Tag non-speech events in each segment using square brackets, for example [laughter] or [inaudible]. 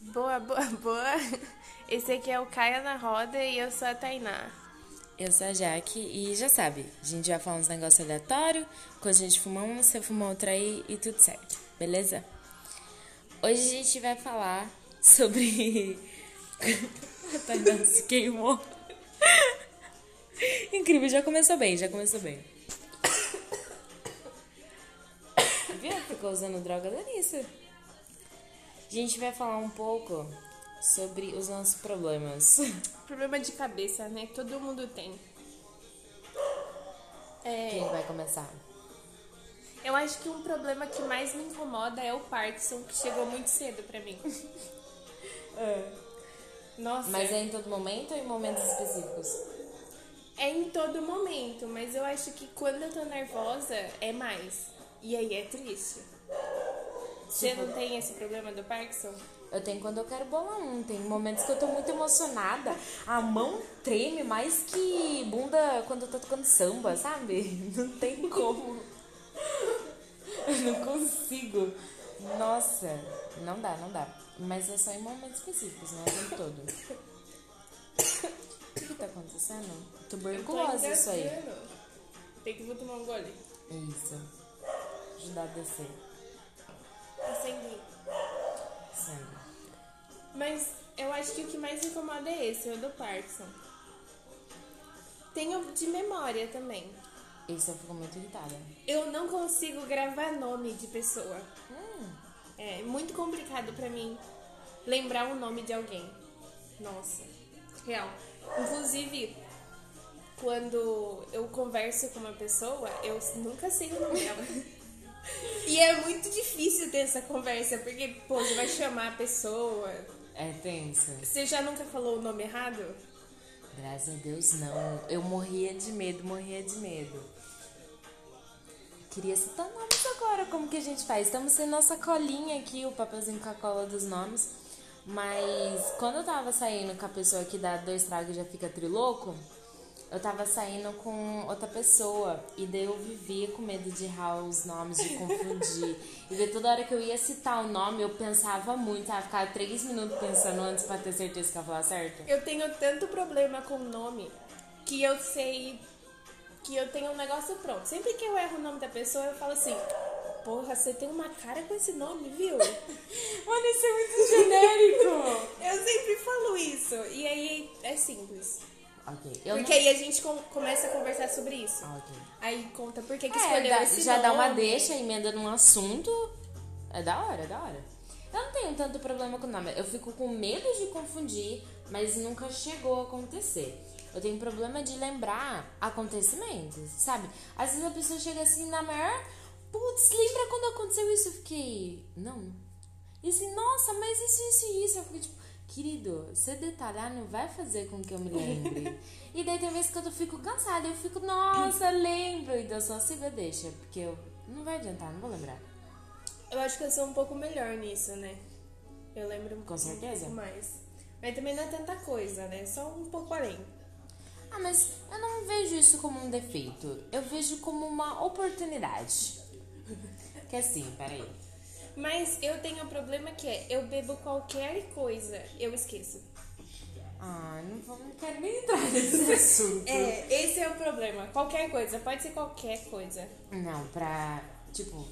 Boa, boa, [laughs] boa. Esse aqui é o Caia na Roda e eu sou a Tainá. Eu sou a Jaque e já sabe, a gente vai falar uns negócios aleatórios, quando a gente fuma um, você fuma outra aí e tudo certo, beleza? Hoje a gente vai falar sobre. a [laughs] Tainá se queimou. Incrível, já começou bem, já começou bem. [coughs] Viu? Ficou usando droga delícia. A gente vai falar um pouco sobre os nossos problemas. [laughs] Problema de cabeça, né? Todo mundo tem. É, Quem vai começar? eu acho que um problema que mais me incomoda é o Parkinson, que chegou muito cedo pra mim. [laughs] Nossa, Mas é em todo momento ou em momentos específicos? é em todo momento, mas eu acho que quando eu tô nervosa é mais. E aí é triste. Você não tem esse problema do Parkinson? Eu tenho quando eu quero bolar um. Tem momentos que eu tô muito emocionada. A mão treme mais que bunda quando eu tô tocando samba, sabe? [laughs] Não tem como. Eu não consigo. Nossa, não dá, não dá. Mas é só em momentos específicos, não é o tempo todo. O que tá acontecendo? Tuberculose isso aí. Tem que vou tomar um gole. Isso. Ajudar a descer. Acendi. Sangue. Mas eu acho que o que mais me incomoda é esse, o do Parkinson. Tenho de memória também. Isso eu fico muito irritada. Eu não consigo gravar nome de pessoa. Hum. É muito complicado pra mim lembrar o nome de alguém. Nossa, real. Inclusive, quando eu converso com uma pessoa, eu nunca sei o nome dela. [laughs] E é muito difícil ter essa conversa, porque, pô, você vai chamar a pessoa. É tenso. Você já nunca falou o nome errado? Graças a Deus, não. Eu morria de medo, morria de medo. Queria citar nomes agora, como que a gente faz? Estamos sem nossa colinha aqui, o papelzinho com a cola dos nomes. Mas quando eu tava saindo com a pessoa que dá dois tragos e já fica triloco, eu tava saindo com outra pessoa. E daí eu vivia com medo de errar os nomes, de confundir. e daí toda hora que eu ia citar o nome, eu pensava muito, sabe? Ficava três minutos pensando antes pra ter certeza que eu ia falar certo. Eu tenho tanto problema com o nome que eu sei que eu tenho um negócio pronto. Sempre que eu erro o nome da pessoa, eu falo assim: Porra, você tem uma cara com esse nome, viu? [laughs] Mano, isso é muito genérico. [laughs] eu sempre falo isso. E aí é simples. Ok, eu Porque aí a gente com- começa a conversar sobre isso. não... Ok. Aí conta por que, que É, escolheu dá- esse já nome. dá uma deixa, emenda num assunto. É da hora, é da hora. Eu não tenho tanto problema com o nome. Eu fico com medo de confundir, mas nunca chegou a acontecer. Eu tenho problema de lembrar acontecimentos, sabe? Às vezes a pessoa chega assim na maior. Putz, lembra quando aconteceu isso? Eu fiquei. Não. E assim, nossa, mas isso, isso e isso. Eu fiquei tipo, querido, você detalhar não vai fazer com que eu me lembre. [laughs] e daí tem vezes que eu fico cansada, eu fico, nossa, lembro. E eu só sigo deixa, porque eu. Não vai adiantar, não vou lembrar. Eu acho que eu sou um pouco melhor nisso, né? Eu lembro um, Com um certeza. pouco mais. Mas também não é tanta coisa, né? Só um pouco além. Ah, mas eu não vejo isso como um defeito. Eu vejo como uma oportunidade. [laughs] Que assim, peraí. Mas eu tenho um problema que é, eu bebo qualquer coisa, eu esqueço. Ah, não, vou- não quero nem entrar nesse [laughs] assunto. É, esse é o problema. Qualquer coisa, pode ser qualquer coisa. Não, pra. Tipo,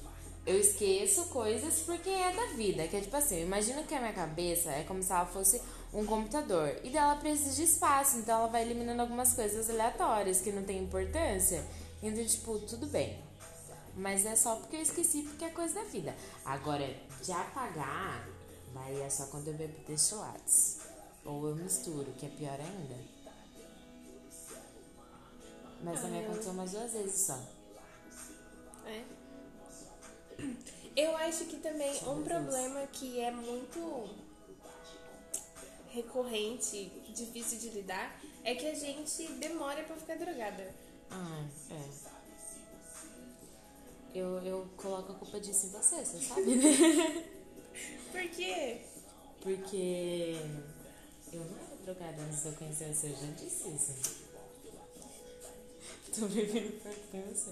eu esqueço coisas porque é da vida. Que é tipo assim, eu imagino que a minha cabeça é como se ela fosse um computador. E dela precisa de espaço, então ela vai eliminando algumas coisas aleatórias que não tem importância. Então, tipo, tudo bem. Mas é só porque eu esqueci, porque é coisa da vida. Agora, de apagar, daí é só quando eu bebo destilados. Ou eu misturo, que é pior ainda. Mas também aconteceu umas duas vezes só. É. Eu acho que também um problema que é muito recorrente, difícil de lidar, é que a gente demora pra ficar drogada. Ah, é. Eu, eu coloco a culpa disso em você, você sabe? [laughs] Por quê? Porque eu não era drogada antes de eu conhecer você, eu já disse isso. [laughs] Tô bebendo perto de você.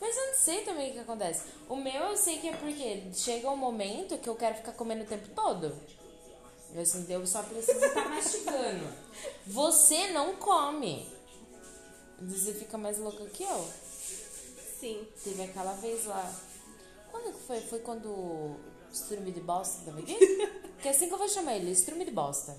Mas eu não sei também o que acontece. O meu eu sei que é porque chega um momento que eu quero ficar comendo o tempo todo. Eu, assim, eu só preciso estar [laughs] mastigando. Você não come. Você fica mais louca que eu. Sim. Teve aquela vez lá. Quando que foi? Foi quando o Strume de Bosta aqui? [laughs] Porque é assim que eu vou chamar ele, Strume de Bosta.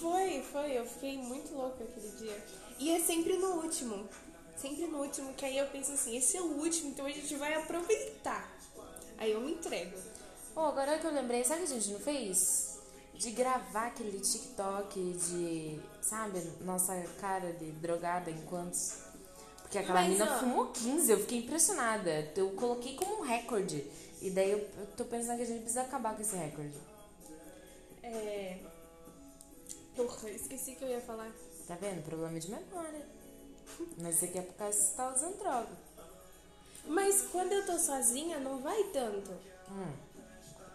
Foi, foi. Eu fiquei muito louca aquele dia. E é sempre no último. Sempre no último, que aí eu penso assim, esse é o último, então a gente vai aproveitar. Aí eu me entrego. Oh, agora que eu lembrei, sabe o que a gente não fez? De gravar aquele TikTok de, sabe, nossa cara de drogada enquanto. Porque aquela Mas, menina ó. fumou 15, eu fiquei impressionada. Eu coloquei como um recorde. E daí eu, eu tô pensando que a gente precisa acabar com esse recorde. É. Porra, esqueci que eu ia falar. Tá vendo? Problema de memória. Mas isso aqui é por causa que você tá usando droga. Mas quando eu tô sozinha, não vai tanto. Hum,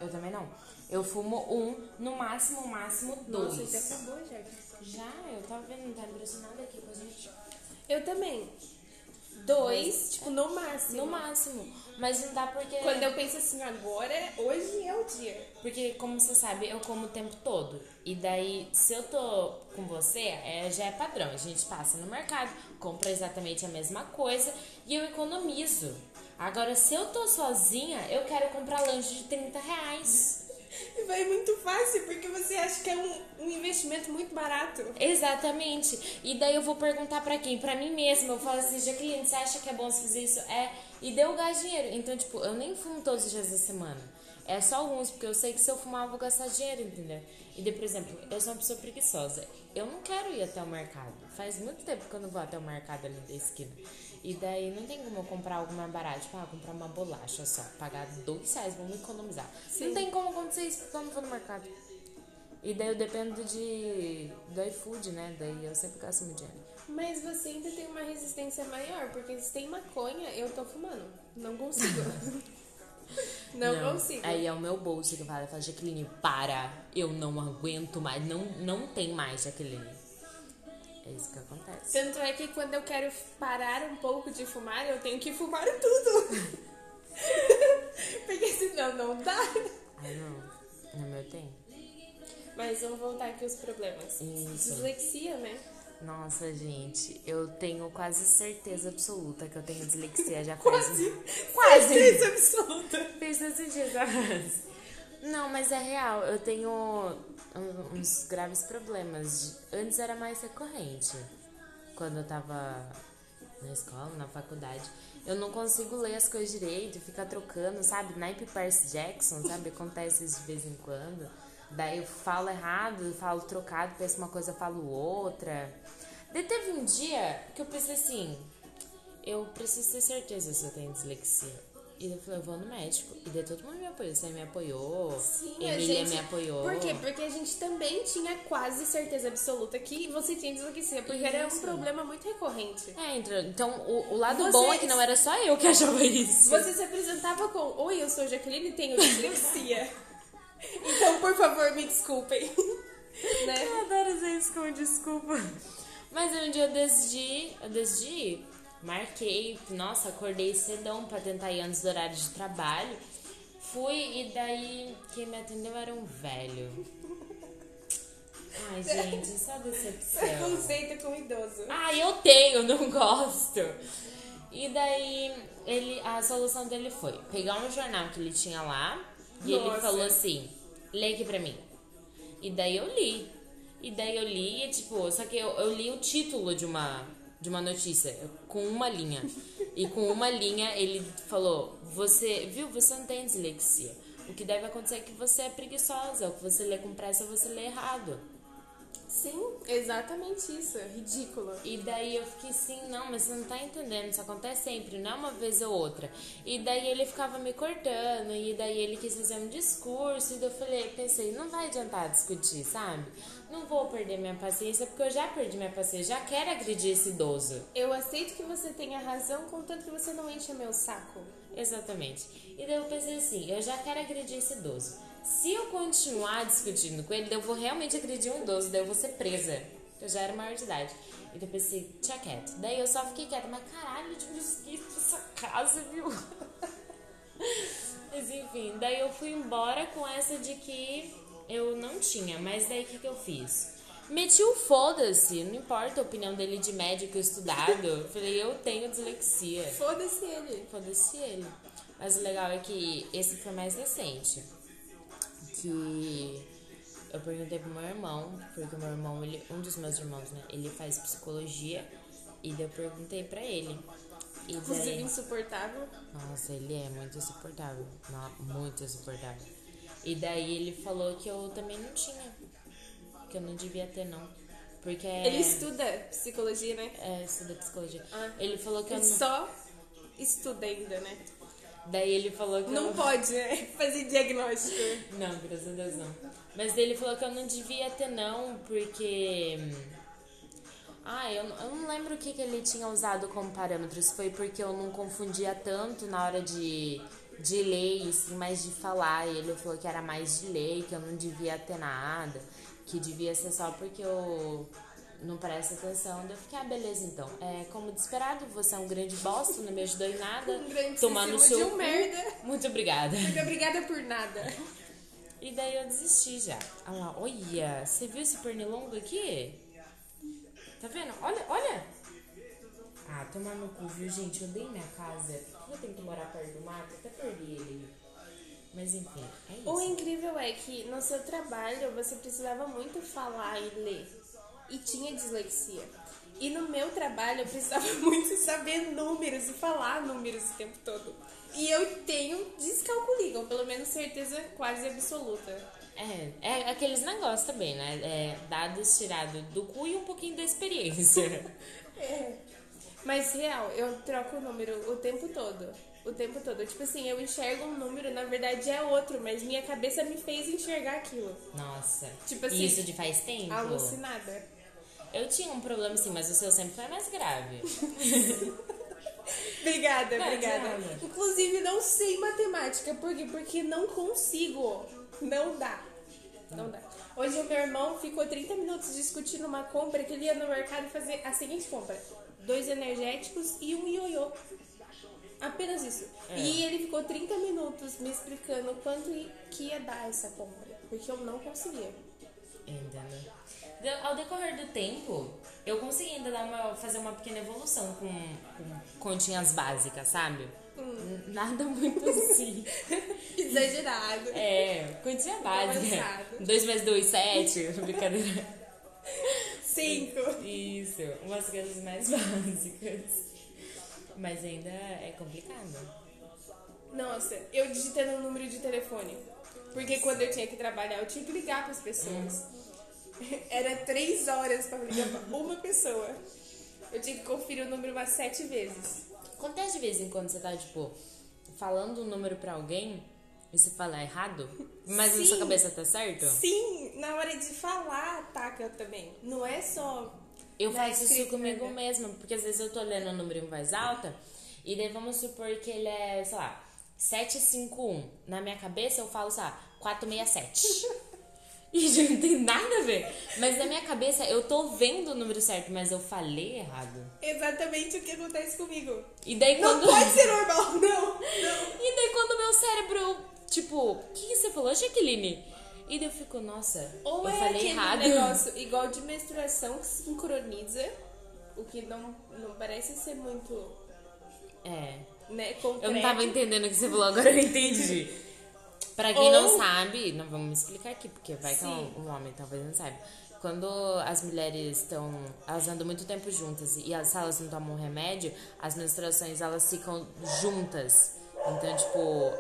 eu também não. Eu fumo um, no máximo, máximo dois. Nossa, já acabou, já. Já, eu tava vendo, tá impressionada aqui com a gente. Eu também. Dois, tipo, no máximo. No máximo. Mas não dá porque. Quando eu penso assim, agora, hoje é o dia. Porque, como você sabe, eu como o tempo todo. E daí, se eu tô com você, é, já é padrão. A gente passa no mercado, compra exatamente a mesma coisa e eu economizo. Agora, se eu tô sozinha, eu quero comprar lanche de 30 reais. [laughs] E vai muito fácil, porque você acha que é um, um investimento muito barato. Exatamente. E daí eu vou perguntar pra quem? Pra mim mesma. Eu falo assim, Jaqueline, você acha que é bom você fazer isso? É. E deu gastar dinheiro. Então, tipo, eu nem fumo todos os dias da semana. É só alguns, porque eu sei que se eu fumar eu vou gastar dinheiro, entendeu? E daí, por exemplo, eu sou uma pessoa preguiçosa. Eu não quero ir até o mercado. Faz muito tempo que eu não vou até o mercado ali da esquina. E daí não tem como eu comprar algo mais barato. Tipo, ah, comprar uma bolacha só. Pagar dois reais, vamos economizar. Sim. Não tem como acontecer isso porque eu não vou no mercado. E daí eu dependo de do iFood, né? Daí eu sempre gasto muito dinheiro. Mas você ainda tem uma resistência maior, porque se tem maconha, eu tô fumando. Não consigo. [laughs] não, consigo. Aí é o meu bolso que fala, fala, Jaqueline, para, eu não aguento mais, não, não tem mais, Jaqueline. É isso que acontece. Tanto é que quando eu quero parar um pouco de fumar, eu tenho que fumar tudo. [laughs] porque senão não dá. Ai, não. No meu tem. Mas vamos voltar aqui os problemas. Isso. Dislexia, né? Nossa, gente, eu tenho quase certeza absoluta que eu tenho dislexia já [laughs] faz... Quase! Certeza absoluta. Fez esses dias atrás. Não, mas é real. Eu tenho uns graves problemas. Antes era mais recorrente. Quando eu tava na escola, na faculdade. Eu não consigo ler as coisas direito, ficar trocando, sabe? Naipe Percy Jackson, sabe? Acontece isso de vez em quando. Daí eu falo errado, falo trocado, penso uma coisa, falo outra. Daí teve um dia que eu pensei assim, eu preciso ter certeza se eu tenho dislexia. E eu falei, eu vou no médico. E daí todo mundo me apoiou. Você me apoiou. Sim, Emília gente... me apoiou. Por quê? Porque a gente também tinha quase certeza absoluta que você tinha dislexia, porque era um Isso. problema muito recorrente. É, então, então o, o lado Você- bom é que não era só eu que achava isso. Você se apresentava com Oi, eu sou Jaqueline e tenho dislexia. [laughs] então, por favor, me desculpem. [laughs] né? Eu adoro usar isso como desculpa. Mas um dia eu decidi, eu decidi, marquei, nossa, acordei cedão pra tentar ir antes do horário de trabalho. Fui e daí quem me atendeu era um velho. Ai, gente, só decepção. Preconceito com idoso. Ah, eu tenho, não gosto. E daí ele, a solução dele foi pegar um jornal que ele tinha lá e ele Nossa. falou assim: lê aqui pra mim. E daí eu li. E daí eu li, e, tipo, só que eu, eu li o título de uma, de uma notícia, com uma linha. E com uma linha ele falou: Você, viu, você não tem dislexia. O que deve acontecer é que você é preguiçosa. O que você lê com pressa, você lê errado. Sim, exatamente isso. Ridículo. E daí eu fiquei assim, não, mas você não tá entendendo, isso acontece sempre, não é uma vez ou outra. E daí ele ficava me cortando, e daí ele quis fazer um discurso, e daí eu falei, pensei, não vai adiantar discutir, sabe? Não vou perder minha paciência, porque eu já perdi minha paciência, já quero agredir esse idoso. Eu aceito que você tenha razão, contanto que você não encha meu saco. Exatamente. E daí eu pensei assim, eu já quero agredir esse idoso. Se eu continuar discutindo com ele, eu vou realmente agredir um idoso, daí eu vou ser presa. Eu já era maior de idade. E daí eu pensei, tinha quieto. Daí eu só fiquei quieta, mas caralho, de mosquito essa casa, viu? [laughs] Mas enfim, daí eu fui embora com essa de que Eu não tinha, mas daí o que, que eu fiz? Meti o foda-se, não importa a opinião dele de médico estudado. Falei, eu tenho dislexia. Foda-se ele. Foda-se ele. Mas o legal é que esse foi mais recente. Que eu perguntei pro meu irmão, porque o meu irmão, ele, um dos meus irmãos, né? Ele faz psicologia. E daí eu perguntei pra ele. E Inclusive daí, insuportável. nossa, ele é muito insuportável. Não, muito insuportável. E daí ele falou que eu também não tinha. Que eu não devia ter, não. Porque é. Ele estuda psicologia, né? É, estuda psicologia. Ah. Ele falou que eu Ele não. só estuda ainda, né? Daí ele falou que Não pode, né? [laughs] Fazer diagnóstico. Não, graças a Deus não. Mas ele falou que eu não devia ter não, porque. Ah, eu, não- eu não lembro o que, que ele tinha usado como parâmetro. Se foi porque eu não confundia tanto na hora de, de ler, mais de falar. E ele falou que era mais de ler, que eu não devia ter nada, que devia ser só porque eu não presto atenção. Daí eu fiquei, ah, beleza então. É, como de esperado, você é um grande bosta, não me ajudou em nada. [laughs] Um grande Tomar no seu cu. merda. Muito obrigada. Muito obrigada por nada. E daí eu desisti já. Olha lá, olha, você viu esse pernilongo aqui? Tá vendo? Olha, olha! Ah, tomar no cu, viu, gente? Eu odeio minha casa. Eu tenho que morar perto do mato? Até perdi ele. Mas enfim, é isso. O incrível é que no seu trabalho você precisava muito falar e ler. E tinha dislexia. E no meu trabalho eu precisava [laughs] muito saber números e falar números o tempo todo. E eu tenho descalculia, ou pelo menos certeza quase absoluta. É, é aqueles negócios também, né? É, dados tirados do cu e um pouquinho da experiência. [laughs] É. Mas real, eu troco o número o tempo todo. O tempo todo. Tipo assim, eu enxergo um número, na verdade é outro, mas minha cabeça me fez enxergar aquilo. Nossa. Tipo assim, isso de faz tempo? Alucinada. Eu tinha um problema assim, mas o seu sempre foi mais grave. [laughs] Obrigada, Não, obrigada. Inclusive, não sei matemática. Por quê? Porque não consigo. Não dá. Não dá. Hoje o meu irmão ficou 30 minutos discutindo uma compra que ele ia no mercado fazer a seguinte compra: dois energéticos e um ioiô. Apenas isso. É. E ele ficou 30 minutos me explicando quanto que ia dar essa compra. Porque eu não conseguia. Entendeu? De- Ao decorrer do tempo, eu consegui ainda dar uma, fazer uma pequena evolução com, com continhas básicas, sabe? N- Nada muito assim. [laughs] Exagerado. É, continha básica. Avançado. 2 mais 2, 7. [laughs] Brincadeira. Cinco. Isso, umas coisas mais [laughs] básicas. Mas ainda é complicado. Nossa, eu digitando o número de telefone. Porque quando eu tinha que trabalhar, eu tinha que ligar para as pessoas. [laughs] Era três horas para ligar para uma pessoa. Eu tinha que conferir o número umas sete vezes. Acontece de vez em quando você tá, tipo, falando um número pra alguém e você fala errado, mas na sua Sim. cabeça tá certo? Sim, na hora de falar, ataca também. Não é só. Eu faço isso comigo né? mesma, porque às vezes eu tô lendo o número em voz alta e daí vamos supor que ele é, sei lá, 751. Na minha cabeça eu falo, sei lá, 467. [laughs] [laughs] e já não tem nada a ver. Mas na minha cabeça eu tô vendo o número certo, mas eu falei errado. Exatamente o que acontece comigo. E daí Não quando. pode ser normal, [laughs] não. Não. E daí quando o meu cérebro, tipo, o que, que você falou, Jaqueline? E daí eu fico, nossa, Ou eu é falei aquele errado. negócio igual de menstruação que sincroniza, o que não, não parece ser muito, É. né, concreto. Eu não tava entendendo o que você falou, agora eu entendi. [laughs] Pra quem não Ou- sabe, não vamos me explicar aqui, porque vai que Sim. um, um homem talvez não saiba. Quando as mulheres estão, elas andam muito tempo juntas e as, se elas não tomam remédio, as menstruações elas ficam juntas. Então, tipo,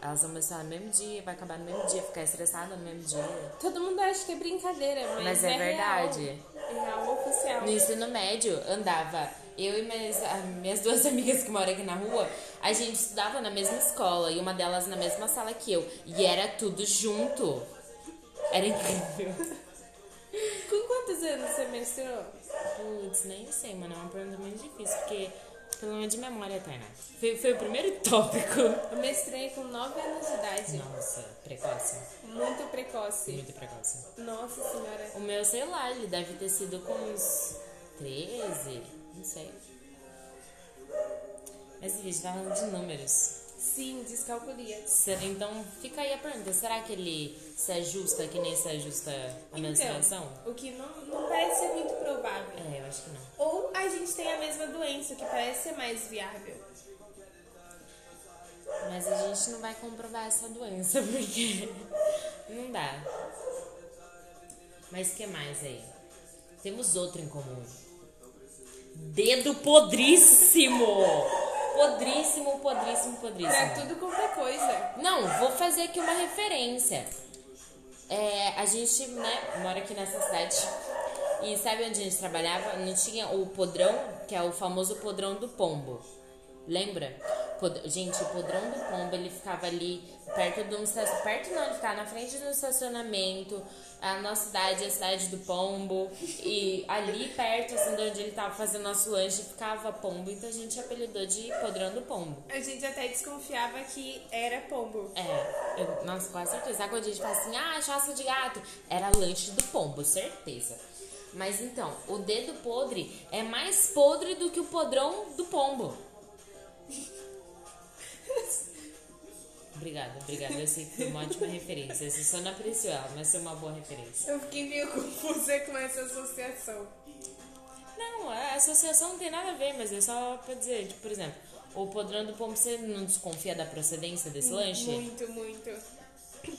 elas vão menstruar no mesmo dia, vai acabar no mesmo dia, ficar estressada no mesmo dia. Todo mundo acha que é brincadeira, mas, Mas é verdade. Real, é real oficial. No ensino médio, andava eu e minhas, as minhas duas [laughs] amigas que moram aqui na rua, a gente estudava na mesma escola e uma delas na mesma sala que eu. E era tudo junto. Era incrível. Com quantos anos você menstruou? Putz, nem sei, mano. É uma pergunta muito difícil, porque pelo menos de memória eterna. Foi, foi o primeiro tópico. Eu menstruei com 9 anos de idade. Nossa, precoce. Muito precoce. Muito precoce. Nossa senhora. O meu, sei lá, ele deve ter sido com uns 13, não sei. Mas a gente tá falando de números. Sim, descalculia. Então fica aí a pergunta, será que ele se ajusta que nem se ajusta a menstruação? Então, o que não, não parece ser muito provável. É, eu acho que não. Ou a gente tem a mesma doença, o que parece ser mais viável. Mas a gente não vai comprovar essa doença, [laughs] porque não dá. Mas que mais aí? Temos outro em comum. Dedo podríssimo! Podríssimo, podríssimo, Pra podríssimo. tudo qualquer coisa. Não, vou fazer aqui uma referência. É, a gente, né, mora aqui nessa cidade. E sabe onde a gente trabalhava? Não tinha o podrão, que é o famoso podrão do pombo. Lembra? Pod- Gente, o podrão do pombo, ele ficava ali perto de um estacionamento. Perto não, ele ficava na frente do estacionamento. A nossa cidade é a cidade do pombo. E ali perto, assim, de onde ele tava fazendo nosso lanche, ficava pombo. Então a gente apelidou de podrão do pombo. A gente até desconfiava que era pombo. É, eu, nossa, quase certeza. Sabe quando a gente fala assim, ah, chasca de gato? Era lanche do pombo, certeza. Mas então, o dedo podre é mais podre do que o podrão do pombo. Obrigada, obrigada. Eu sei que foi uma ótima referência. Você só não apreciou ela, mas foi uma boa referência. Eu fiquei meio confusa com essa associação. Não, a associação não tem nada a ver, mas é só pra dizer, tipo, por exemplo, o podrão do pombo, você não desconfia da procedência desse lanche? Muito, muito.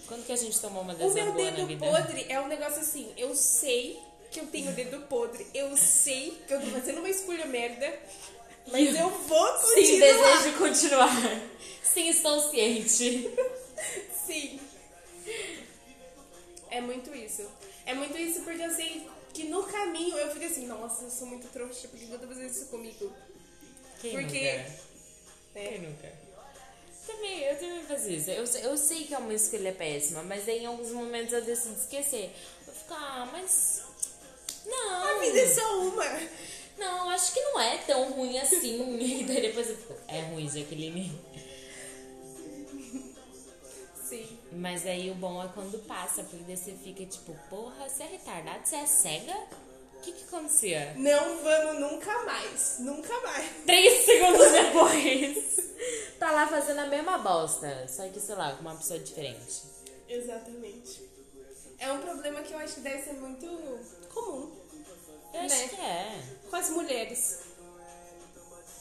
Quando que a gente tomou uma O dessa meu dedo podre é um negócio assim, eu sei que eu tenho dedo podre, eu sei que eu tô fazendo uma escolha merda, mas eu vou continuar. Sim, desejo continuar. Sim, estou ciente. Sim. É muito isso. É muito isso porque eu sei que no caminho eu fico assim, nossa, eu sou muito trouxa, por que eu tô fazendo isso comigo? Quem Porque- nunca? É. Quem nunca? Também, eu também faço isso. Eu, eu sei que é uma escolha péssima, mas aí em alguns momentos eu decido esquecer. Eu fico, ah, mas. Não. A vida é só uma. Não, acho que não é tão ruim assim. E daí [laughs] depois eu é ruim, Jaqueline. Sim. Mas aí o bom é quando passa, porque daí você fica tipo, porra, você é retardado, você é cega? O que que acontecia? Não vamos nunca mais. Nunca mais. Três [laughs] segundos depois, [laughs] tá lá fazendo a mesma bosta, só que, sei lá, com uma pessoa diferente. Exatamente. É um problema que eu acho que deve ser muito comum Eu acho Né? que é com as mulheres.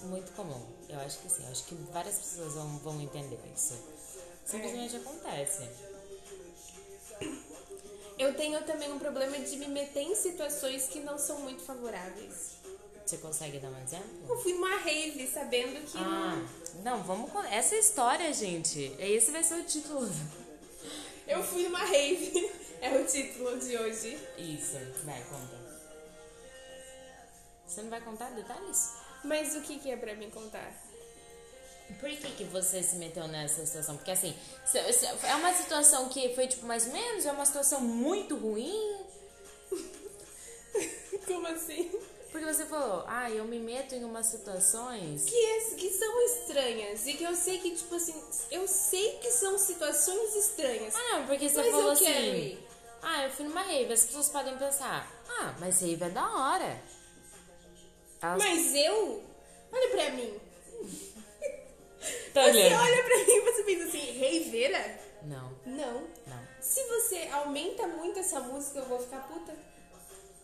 muito comum. Eu acho que sim, eu acho que várias pessoas vão, vão entender isso. Simplesmente acontece. Eu tenho também um problema de me meter em situações que não são muito favoráveis. Você consegue dar um exemplo? Eu fui numa rave sabendo que Ah, não, vamos essa história, gente. Esse vai ser o título. eu fui numa rave. [laughs] É o título de hoje. Isso, vai, conta. Você não vai contar detalhes? Mas o que, que é pra mim contar? Por que, que você se meteu nessa situação? Porque assim, é uma situação que foi tipo mais ou menos, é uma situação muito ruim. [laughs] Como assim? Porque você falou, ah, eu me meto em umas situações. Que, é- que são estranhas. E que eu sei que, tipo assim, eu sei que são situações estranhas. Ah, não, porque você falou assim. Ah, eu fui numa rave. As pessoas podem pensar, ah, mas rave é da hora. Elas Mas eu. Olha pra mim. [laughs] Tá Você olhando. olha pra mim e você pensa assim, reiveira? Não, Não. não. Se você aumenta muito essa música, eu vou ficar puta.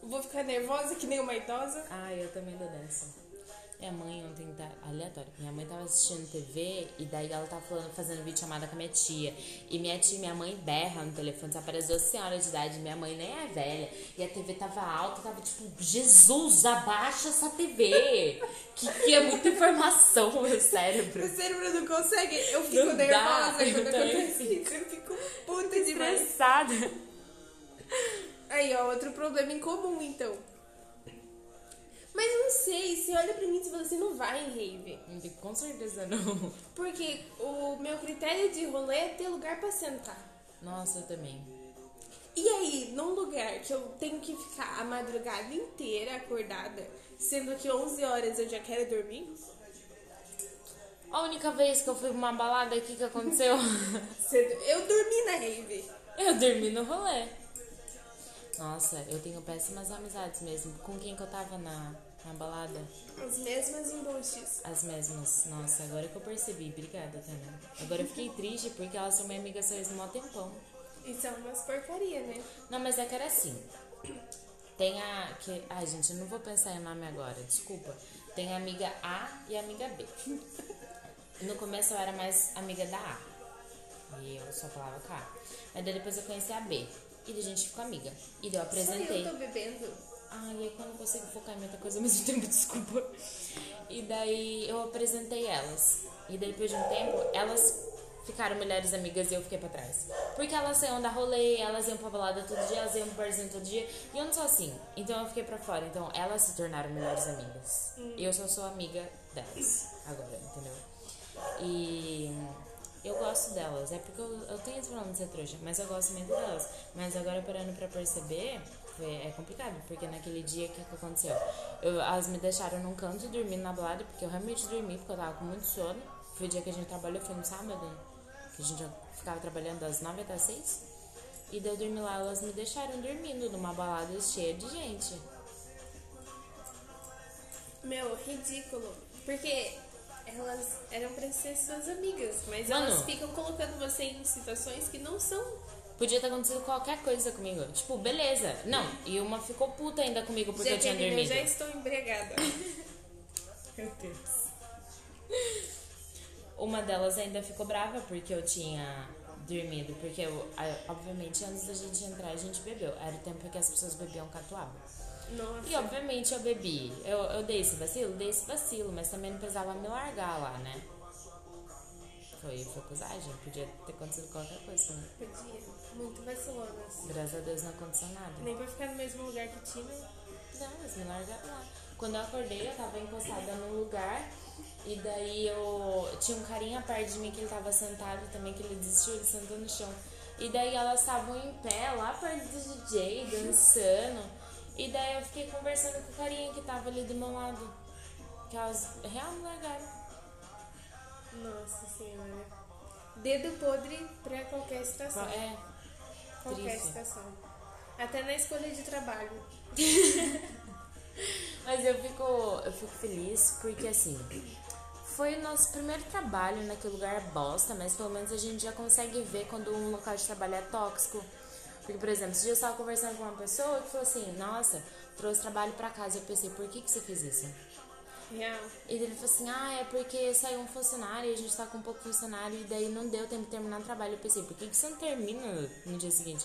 Vou ficar nervosa que nem uma idosa. Ah, eu também dou dessa. Minha mãe ontem tá. Aleatório. Minha mãe tava assistindo TV e daí ela tava falando, fazendo vídeo chamada com a minha tia. E minha tia e minha mãe berra no telefone. Só aparece duas senhoras de idade. Minha mãe nem é velha. E a TV tava alta, tava tipo, Jesus, abaixa essa TV! que, que é muita informação no meu cérebro. O cérebro não consegue. Eu fico Não dá, nervosa eu quando acontece isso. Eu fico puta demais. Estressada. Aí, ó, outro problema em comum, então. Mas eu não sei, você olha pra mim e você não vai em rave. Com certeza não. Porque o meu critério de rolê é ter lugar pra sentar. Nossa, eu também. E aí, num lugar que eu tenho que ficar a madrugada inteira acordada, sendo que 11 horas eu já quero dormir, A única vez que eu fui pra uma balada aqui que aconteceu, [laughs] cedo- eu dormi na rave. eu dormi no rolê. Nossa, eu tenho péssimas amizades mesmo. Com quem que eu tava na, na balada? As mesmas embustes. As mesmas. Nossa, agora que eu percebi. Obrigada, Tana. Agora eu fiquei triste porque elas são minha amiga só um mó tempão. E são umas porcaria, né? Não, mas é que era assim. Tem a. Que, ai, gente, eu não vou pensar em nome agora, desculpa. Tem a amiga A e a amiga B. No começo eu era mais amiga da A. E eu só falava com a A. Mas daí depois eu conheci a B. E a gente ficou amiga. E daí eu apresentei. Só eu tô bebendo. Ai, é que eu não consigo focar em muita coisa ao mesmo [laughs] tempo, desculpa. E daí eu apresentei elas. E daí depois de um tempo, elas ficaram melhores amigas e eu fiquei pra trás. Porque elas saíam da rolê, elas iam pra balada todo dia, elas iam pro barzinho todo dia. E eu não sou assim. Então eu fiquei pra fora. Então elas se tornaram melhores amigas. E eu só sou amiga delas agora, entendeu? E eu gosto delas. É porque eu, eu tenho esse problema de ser trouxa, mas eu gosto muito delas. Mas agora parando pra perceber, foi, é complicado. Porque naquele dia, o que, que aconteceu? Eu, elas me deixaram num canto dormindo na balada, porque eu realmente dormi, porque eu tava com muito sono. Foi o dia que a gente trabalhou, foi no sábado, que a gente ficava trabalhando das 9 até 6. E daí eu dormi lá, elas me deixaram dormindo numa balada cheia de gente. Meu, ridículo. Porque elas eram pra ser suas amigas, mas Mano. elas ficam colocando você em situações que não são. Podia ter acontecido qualquer coisa comigo. Tipo, beleza. Não, e uma ficou puta ainda comigo porque já eu tinha dormido. eu já estou embriagada. [laughs] Meu Deus. Uma delas ainda ficou brava porque eu tinha dormido. Porque, eu, obviamente, antes da gente entrar, a gente bebeu. Era o tempo que as pessoas bebiam catuaba. Nossa. E, obviamente, eu bebi. Eu, eu dei esse vacilo? Dei esse vacilo, mas também não precisava me largar lá, né? Foi, foi acusagem. Podia ter acontecido qualquer coisa, né? Podia. Muito vacilonas. Graças a Deus não aconteceu nada. Nem pra ficar no mesmo lugar que Tina. Não, eles me largaram lá. Quando eu acordei, eu tava encostada num lugar. E daí eu tinha um carinha perto de mim que ele tava sentado também, que ele desistiu, ele sentou no chão. E daí elas estavam em pé, lá perto do DJ, dançando. E daí eu fiquei conversando com o carinha que tava ali do meu lado. Que elas real me largaram. Nossa senhora. Dedo podre pra qualquer situação. É, qualquer triste. situação. Até na escolha de trabalho. [laughs] Mas eu fico, eu fico feliz porque assim, foi o nosso primeiro trabalho naquele lugar bosta, mas pelo menos a gente já consegue ver quando um local de trabalho é tóxico. Porque, por exemplo, dia eu estava conversando com uma pessoa que falou assim, nossa, trouxe trabalho pra casa. Eu pensei, por que, que você fez isso? Real. E ele falou assim, ah, é porque saiu um funcionário e a gente tá com um pouco funcionário e daí não deu tempo de terminar o trabalho. Eu pensei, por que, que você não termina no dia seguinte?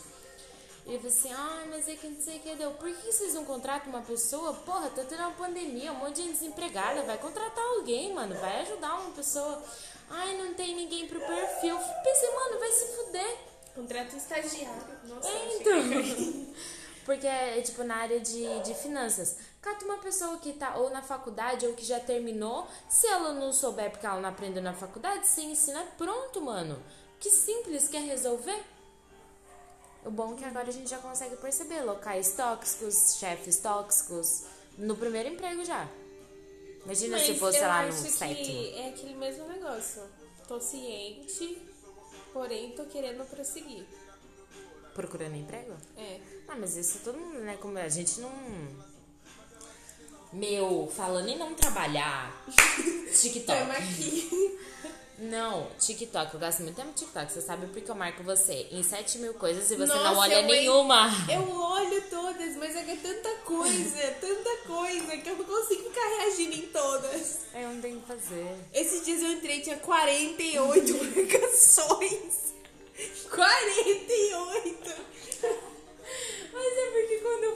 Ele falou assim, ah, mas é que não sei o que deu. Por que vocês não contratam uma pessoa? Porra, tá tendo uma pandemia, um monte de gente desempregada. Vai contratar alguém, mano. Vai ajudar uma pessoa. Ai, não tem ninguém pro perfil. Pensei, mano, vai se fuder. Contrato estagiário. Nossa, É, então. que- [laughs] Porque é tipo na área de, de finanças. Cata uma pessoa que tá ou na faculdade ou que já terminou. Se ela não souber porque ela não aprendeu na faculdade, você ensina pronto, mano. Que simples, quer resolver? O bom é que agora a gente já consegue perceber locais tóxicos, chefes tóxicos. No primeiro emprego já. Imagina se Mas fosse eu lá no sétimo. é aquele mesmo negócio. Tô ciente, porém tô querendo prosseguir. Procurando emprego? É. Ah, mas isso todo mundo, né? Como a gente não. Meu, falando em não trabalhar. [laughs] TikTok. Tamo aqui. Não, TikTok. Eu gasto muito tempo no TikTok. Você sabe porque eu marco você em 7 mil coisas e você não Nossa, olha eu- nenhuma. Eu olho todas, mas é que é tanta coisa, [laughs] tanta coisa, que eu não consigo ficar reagindo em todas. Eu não tenho o que fazer. Esses dias eu entrei e tinha [laughs] 48 marcações. 48! Mas é porque quando eu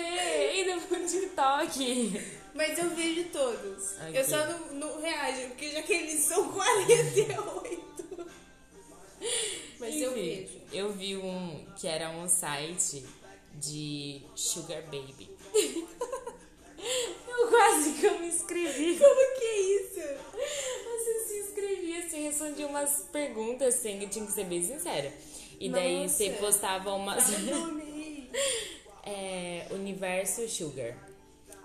fazer. Ainda pro TikTok. Mas eu vejo todos. Ok. Eu só não, não reajo, porque já que eles são [laughs] 48. Mas eu Enfim, vejo. Eu vi um que era um site de Sugar Baby. [laughs] eu quase que eu me inscrevi. Como que é isso? Você se inscrevia assim, respondia umas perguntas assim, tinha que ser bem sincera. E daí Nossa. você postava umas. [laughs] É, Universo Sugar.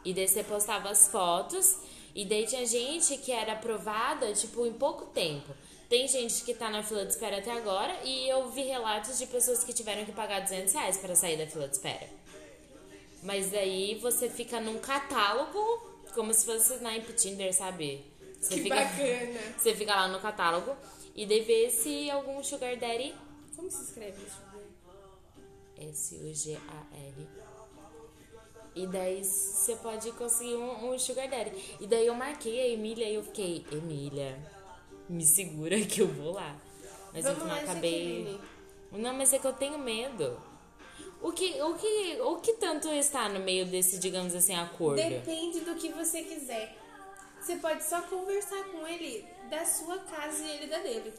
E daí você postava as fotos. E daí tinha gente que era aprovada, tipo, em pouco tempo. Tem gente que tá na fila de espera até agora. E eu vi relatos de pessoas que tiveram que pagar 200 reais para sair da fila de espera. Mas daí você fica num catálogo, como se fosse Snipe Tinder, sabe? Você Que fica, bacana. [laughs] Você fica lá no catálogo e daí vê se algum Sugar Daddy. Como se escreve isso? S-U-G-A-R. E daí você pode conseguir um, um Sugar Daddy. E daí eu marquei a Emília e eu fiquei, Emília, me segura que eu vou lá. Mas Vamos eu não acabei. Jaqueline. Não, mas é que eu tenho medo. O que, o que, o que tanto está no meio desse, digamos assim, acordo? Depende do que você quiser. Você pode só conversar com ele da sua casa e ele da dele.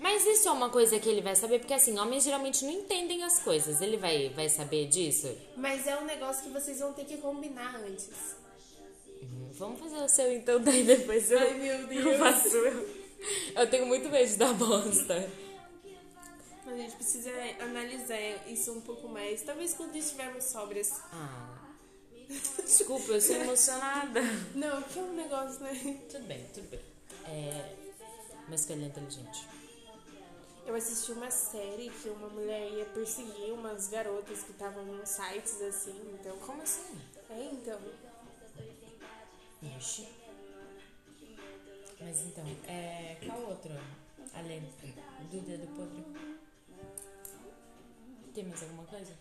Mas isso é uma coisa que ele vai saber, porque assim, homens geralmente não entendem as coisas. Ele vai, vai saber disso? Mas é um negócio que vocês vão ter que combinar antes. Hum, Vamos fazer o seu então, [laughs] daí depois eu, Ai, meu eu Deus. faço eu. Eu tenho muito medo da bosta. A gente precisa analisar isso um pouco mais. Talvez quando estivermos sobras. Ah, desculpa, eu sou emocionada. Não, que é um negócio, né? Tudo bem, tudo bem. É, uma escolha inteligente. Eu assisti uma série que uma mulher ia perseguir umas garotas que estavam em sites assim, então. Como assim? É, então. Ixi. Mas então, é, qual outro? Além do dedo podre. Tem mais alguma coisa?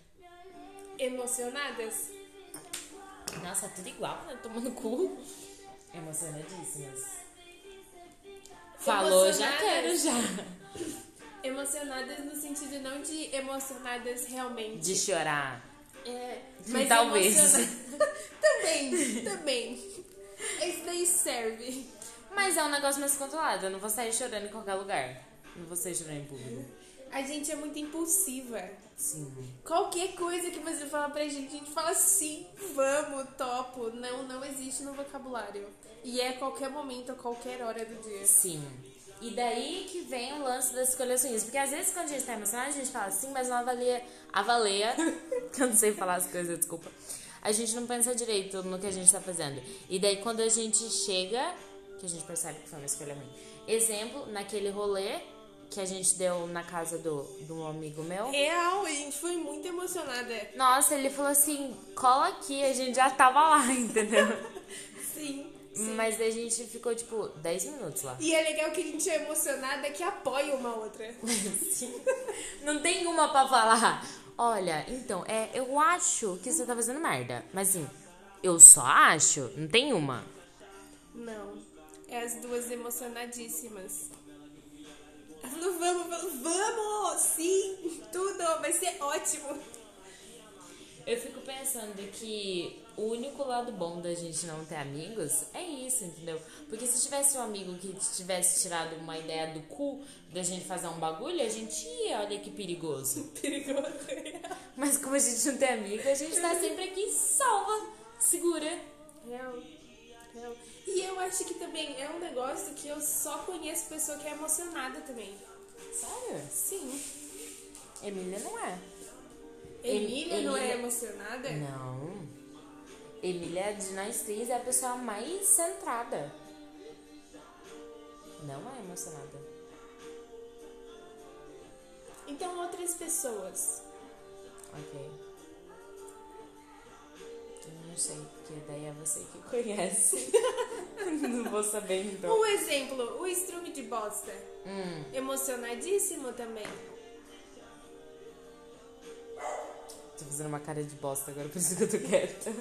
Emocionadas? Nossa, tudo igual, né? Tomando cu. Emocionadíssimas. Falou, já quero já. Emocionadas no sentido não de emocionadas realmente. De chorar. É, mas Talvez. [laughs] também, também. Isso daí serve. Mas é um negócio mais controlado. Eu não vou sair chorando em qualquer lugar. Não vou sair chorando em público. A gente é muito impulsiva. Sim. Qualquer coisa que você fala pra gente, a gente fala sim, vamos, topo. Não, não existe no vocabulário. E é a qualquer momento, a qualquer hora do dia. Sim. E daí que vem o lance das escolhas ruins. Porque às vezes quando a gente tá emocionado, a gente fala sim, mas não avalia. Avalia. que [laughs] eu não sei falar as coisas, desculpa. A gente não pensa direito no que a gente tá fazendo. E daí quando a gente chega, que a gente percebe que foi uma escolha ruim. Exemplo, naquele rolê que a gente deu na casa do, um amigo meu. Real, a gente foi muito emocionada. Nossa, ele falou assim, cola aqui, a gente já tava lá, [laughs] entendeu? [laughs] Sim. Mas a gente ficou, tipo, 10 minutos lá. E é legal que a gente é emocionada que apoia uma outra. [laughs] Sim. Não tem uma pra falar. Olha, então, é, eu acho que você tá fazendo merda. Mas assim, eu só acho. Não tem uma. Não. É as duas emocionadíssimas. Vamos, vamos, vamos, sim, tudo, vai ser ótimo. Eu fico pensando que o único lado bom da gente não ter amigos é isso, entendeu? Porque se tivesse um amigo que tivesse tirado uma ideia do cu da gente fazer um bagulho, a gente ia, olha que perigoso. [laughs] Perigoso. Mas como a gente não tem amigo, a gente tá sempre aqui salva, segura. Real, real. E eu acho que também é um negócio que eu só conheço pessoa que é emocionada também. Sério? Sim. Emília não é. Emília não é emocionada? Não. Emília de nós três é a pessoa mais centrada. Não é emocionada. Então outras pessoas. Ok. Eu não sei, porque daí é você que conhece. [laughs] não vou saber então. Um exemplo, o estrume de bosta. Hum, Emocionadíssimo também. Tô fazendo uma cara de bosta agora, por isso que eu tô quieta.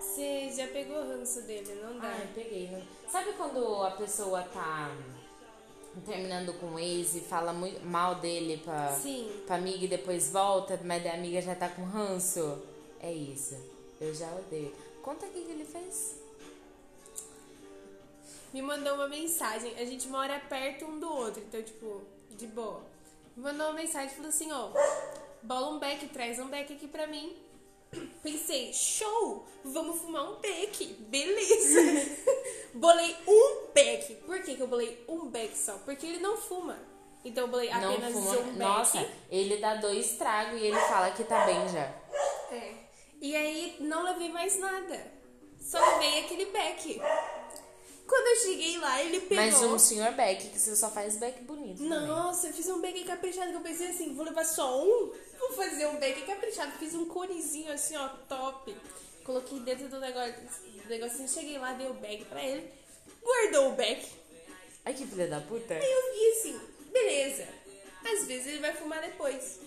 Você já pegou o ranço dele, não dá. Peguei. né? Sabe quando a pessoa tá terminando com o ex e fala muito mal dele pra, Sim. pra amiga e depois volta, mas a amiga já tá com ranço? É isso. Eu já odeio. Conta o que que ele fez. Me mandou uma mensagem. A gente mora perto um do outro, então, tipo, de boa. Me mandou uma mensagem e falou assim: ó, bola um beck, traz um beck aqui pra mim. Pensei, show! Vamos fumar um beck, beleza! [laughs] bolei um beck. Por que, que eu bolei um beck só? Porque ele não fuma. Então eu bolei Não apenas fuma. um beck. Nossa, ele dá dois tragos e ele fala que tá bem já. É. E aí não levei mais nada. Só levei aquele beck. Quando eu cheguei lá, ele pegou. Mas um senhor Beck, que você só faz Beck bonito. também. Nossa, eu fiz um beck caprichado que eu pensei assim, vou levar só um? Vou fazer um bag caprichado. Fiz um conezinho assim, ó, top. Coloquei dentro do negócio, do negocinho. Cheguei lá, dei o bag pra ele. Guardou o bag. Ai, que filha da puta. Aí eu vi assim, beleza. Às vezes ele vai fumar depois.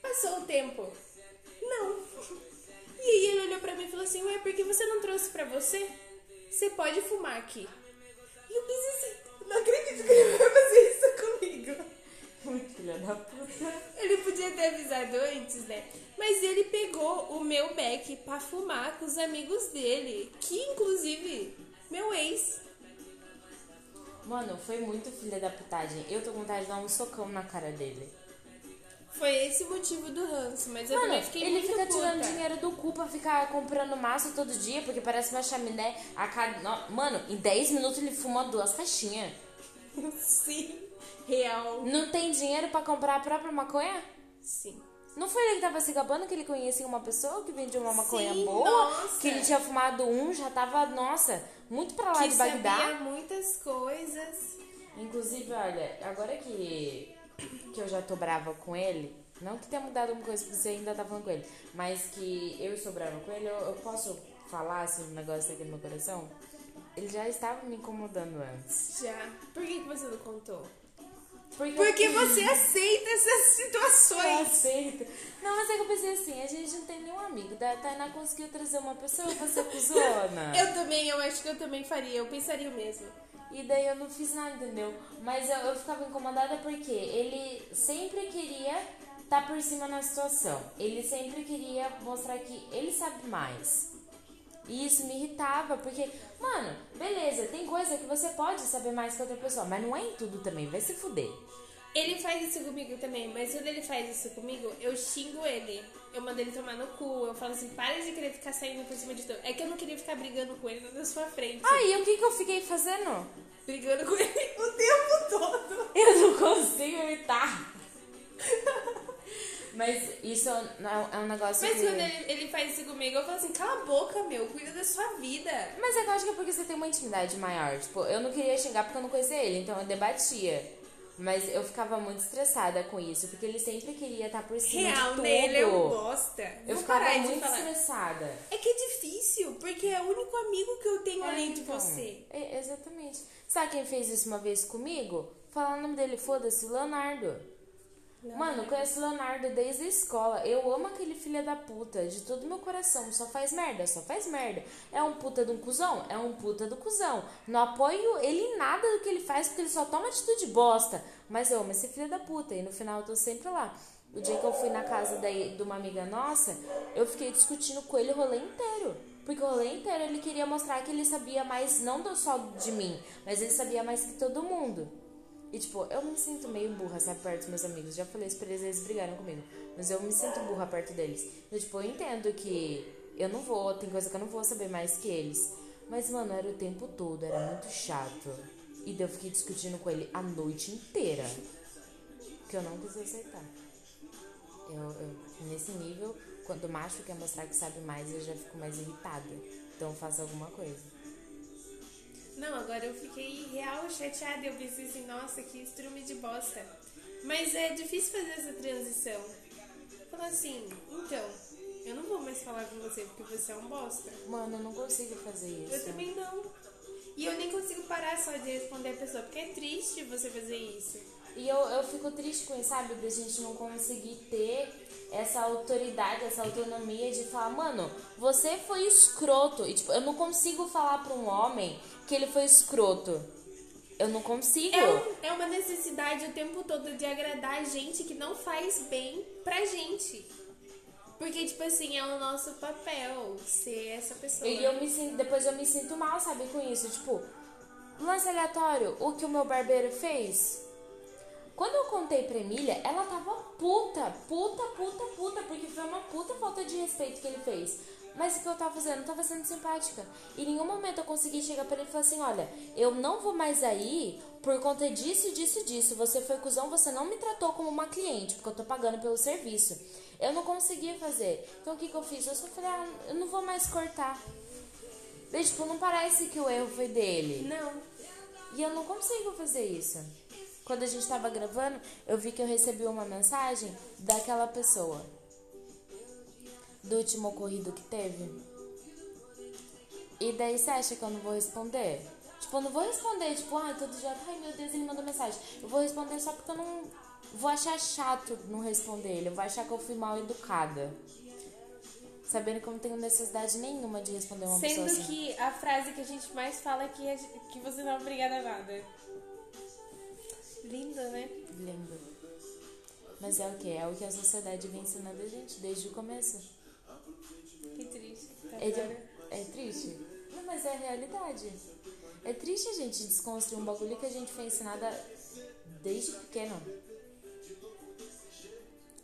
Passou o tempo. Não. E aí ele olhou pra mim e falou assim, ué, por que você não trouxe pra você? Você pode fumar aqui. E eu pensei assim, não acredito que ele vai fazer isso comigo. Muito filha da puta. Ele podia ter avisado antes, né? Mas ele pegou o meu beck pra fumar com os amigos dele, que inclusive meu ex. Mano, foi muito filha da putagem. Eu tô com vontade de dar um socão na cara dele. Foi esse o motivo do ranço, mas eu Mano, fiquei ele muito fica puta. tirando dinheiro do cu pra ficar comprando massa todo dia, porque parece uma chaminé a cada. no- Mano, em 10 minutos ele fuma duas caixinhas. [laughs] Sim, real. Não tem dinheiro pra comprar a própria maconha? Sim. Não foi ele que tava se gabando que ele conhecia uma pessoa que vendia uma maconha Sim, boa? nossa. Que ele tinha fumado um, já tava, nossa, muito pra lá Que de Bagdá. sabia muitas coisas. Inclusive, olha, agora que, que eu já tô brava com ele, não que tenha mudado alguma coisa porque você ainda tá falando com ele, mas que eu estou brava com ele, eu, eu posso falar assim, um negócio aqui no meu coração? Ele já estava me incomodando antes. Já. Por que, que você não contou? Porque, Porque eu, você aceita essas eu situações. aceito. Não, mas é que eu pensei assim, a gente não tem nenhum amigo. Da Tainá conseguiu trazer uma pessoa, você cuzona. [laughs] Eu também, eu acho que eu também faria. Eu pensaria o mesmo. E daí eu não fiz nada, entendeu? Mas eu, eu ficava incomodada porque ele sempre queria estar por cima na situação. Ele sempre queria mostrar que ele sabe mais. E isso me irritava, porque, mano, beleza, tem coisa que você pode saber mais que outra pessoa, mas não é em tudo também, vai se fuder. Ele faz isso comigo também, mas quando ele faz isso comigo, eu xingo ele. Eu mando ele tomar no cu. Eu falo assim, para de querer ficar saindo por cima de tudo. É que eu não queria ficar brigando com ele na sua frente. Aí, o que que eu fiquei fazendo? Brigando com ele [laughs] o tempo todo. Eu não consigo evitar. [laughs] Mas isso é um- é um negócio Mas que... quando ele, ele faz isso comigo, eu falo assim, cala a boca, meu. Cuida da sua vida. Mas é eu acho que é porque você tem uma intimidade maior. Tipo, eu não queria xingar porque eu não conhecia ele, então eu debatia. Mas eu ficava muito estressada com isso, porque ele sempre queria estar por cima de Real, tudo. né? Ele é um bosta. Eu Vou ficava parar de muito estressada. É que é difícil, porque é o único amigo que eu tenho além de então, você. é, exatamente. Sabe quem fez isso uma vez comigo? Falar o nome dele, foda-se, Leonardo. Mano, eu conheço o Leonardo desde a escola. Eu amo aquele filho da puta, de todo meu coração. Só faz merda, só faz merda. É um puta de um cuzão? É um puta do cuzão. Não apoio ele em nada do que ele faz, porque ele só toma atitude bosta. Mas eu amo esse filho da puta. E no final eu tô sempre lá. O dia que eu fui na casa daí, de uma amiga nossa, eu fiquei discutindo com ele o rolê inteiro. Porque o rolê inteiro ele queria mostrar que ele sabia mais, não só de mim, mas ele sabia mais que todo mundo. E tipo, eu me sinto meio burra, sabe, perto dos meus amigos. Já falei isso pra eles, eles brigaram comigo. Mas eu me sinto burra perto deles. Então, tipo, eu entendo que eu não vou, tem coisa que eu não vou saber mais que eles. Mas, mano, era o tempo todo, era muito chato. E eu fiquei discutindo com ele a noite inteira. Que eu não quis aceitar. Eu, eu, nesse nível, quando o macho quer mostrar que sabe mais, eu já fico mais irritada. Então eu faço alguma coisa. Não, agora eu fiquei real chateada. Eu pensei assim, nossa, que estrume de bosta. Mas é difícil fazer essa transição. Falar assim, então, eu não vou mais falar com você porque você é um bosta. Mano, eu não consigo fazer isso. Eu também não. E eu nem consigo parar só de responder a pessoa, porque é triste você fazer isso. E eu, eu fico triste com isso, sabe? Da gente não conseguir ter essa autoridade, essa autonomia de falar, mano, você foi escroto. E tipo, eu não consigo falar pra um homem que ele foi escroto. Eu não consigo. É, um- é uma necessidade o tempo todo de agradar a gente que não faz bem pra gente. Porque, tipo assim, é o nosso papel ser essa pessoa. E eu me sinto, depois eu me sinto mal, sabe, com isso. Tipo, lance aleatório, o que o meu barbeiro fez. Quando eu contei pra Emília, ela tava puta, puta, puta, puta, porque foi uma puta falta de respeito que ele fez. Mas o que eu tava fazendo? Eu tava sendo simpática. E em nenhum momento eu consegui chegar pra ele e falar assim: olha, eu não vou mais aí por conta disso, disso, disso. Você foi cuzão, você não me tratou como uma cliente, porque eu tô pagando pelo serviço. Eu não conseguia fazer. Então o que, que eu fiz? Eu só falei: ah, eu não vou mais cortar. Daí, tipo, não parece que o erro foi dele. Não. E eu não consigo fazer isso. Quando a gente tava gravando, eu vi que eu recebi uma mensagem daquela pessoa. Do último ocorrido que teve. E daí você acha que eu não vou responder? Tipo, eu não vou responder, tipo, ai, todo dia, ai meu Deus, ele mandou mensagem. Eu vou responder só porque eu não vou achar chato não responder ele. Eu vou achar que eu fui mal educada. Sabendo que eu não tenho necessidade nenhuma de responder uma Sendo pessoa assim. que a frase que a gente mais fala é que, é que você não é obrigada a nada. Linda, né? Lindo. Mas é o que? É o que a sociedade vem ensinando a gente desde o começo. Que triste. Tá É, é triste? Não, mas é a realidade. É triste a gente desconstruir um bagulho que a gente foi ensinada desde pequeno.